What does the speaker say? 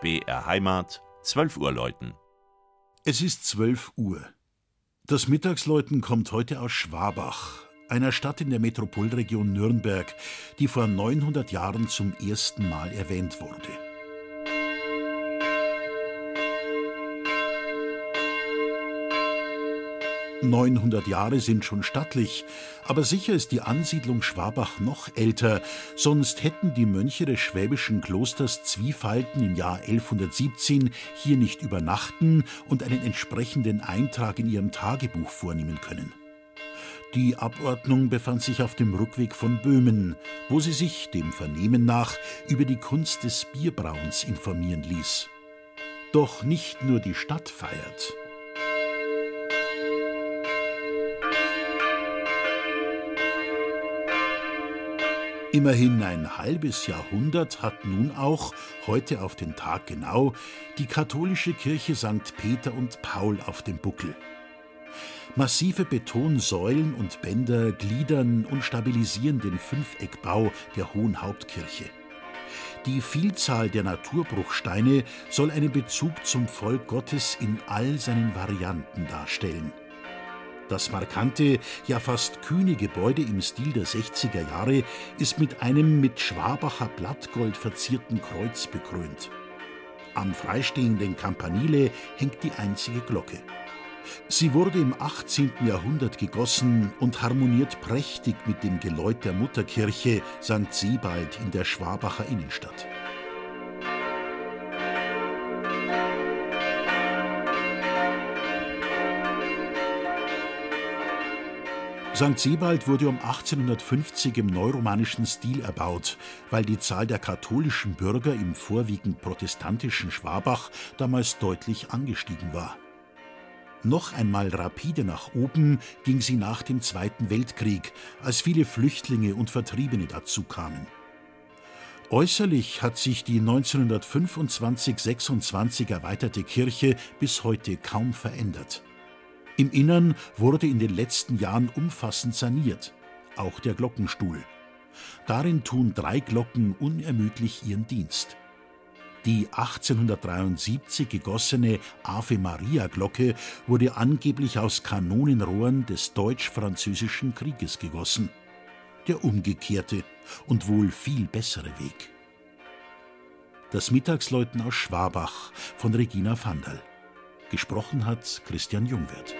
BR Heimat, 12 Uhr läuten. Es ist 12 Uhr. Das Mittagsläuten kommt heute aus Schwabach, einer Stadt in der Metropolregion Nürnberg, die vor 900 Jahren zum ersten Mal erwähnt wurde. 900 Jahre sind schon stattlich, aber sicher ist die Ansiedlung Schwabach noch älter, sonst hätten die Mönche des schwäbischen Klosters Zwiefalten im Jahr 1117 hier nicht übernachten und einen entsprechenden Eintrag in ihrem Tagebuch vornehmen können. Die Abordnung befand sich auf dem Rückweg von Böhmen, wo sie sich, dem Vernehmen nach, über die Kunst des Bierbrauens informieren ließ. Doch nicht nur die Stadt feiert. Immerhin ein halbes Jahrhundert hat nun auch, heute auf den Tag genau, die katholische Kirche St. Peter und Paul auf dem Buckel. Massive Betonsäulen und Bänder gliedern und stabilisieren den Fünfeckbau der Hohen Hauptkirche. Die Vielzahl der Naturbruchsteine soll einen Bezug zum Volk Gottes in all seinen Varianten darstellen. Das markante, ja fast kühne Gebäude im Stil der 60er Jahre ist mit einem mit Schwabacher Blattgold verzierten Kreuz bekrönt. Am freistehenden Campanile hängt die einzige Glocke. Sie wurde im 18. Jahrhundert gegossen und harmoniert prächtig mit dem Geläut der Mutterkirche St. Sebald in der Schwabacher Innenstadt. St. Sebald wurde um 1850 im neuromanischen Stil erbaut, weil die Zahl der katholischen Bürger im vorwiegend protestantischen Schwabach damals deutlich angestiegen war. Noch einmal rapide nach oben ging sie nach dem Zweiten Weltkrieg, als viele Flüchtlinge und Vertriebene dazu kamen. Äußerlich hat sich die 1925-26 erweiterte Kirche bis heute kaum verändert. Im Innern wurde in den letzten Jahren umfassend saniert, auch der Glockenstuhl. Darin tun drei Glocken unermüdlich ihren Dienst. Die 1873 gegossene Ave Maria Glocke wurde angeblich aus Kanonenrohren des Deutsch-Französischen Krieges gegossen. Der umgekehrte und wohl viel bessere Weg. Das Mittagsläuten aus Schwabach von Regina Vandal. Gesprochen hat Christian Jungwirth.